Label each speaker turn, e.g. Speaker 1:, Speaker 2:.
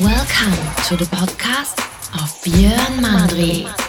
Speaker 1: Welcome to the podcast of Björn Mandri.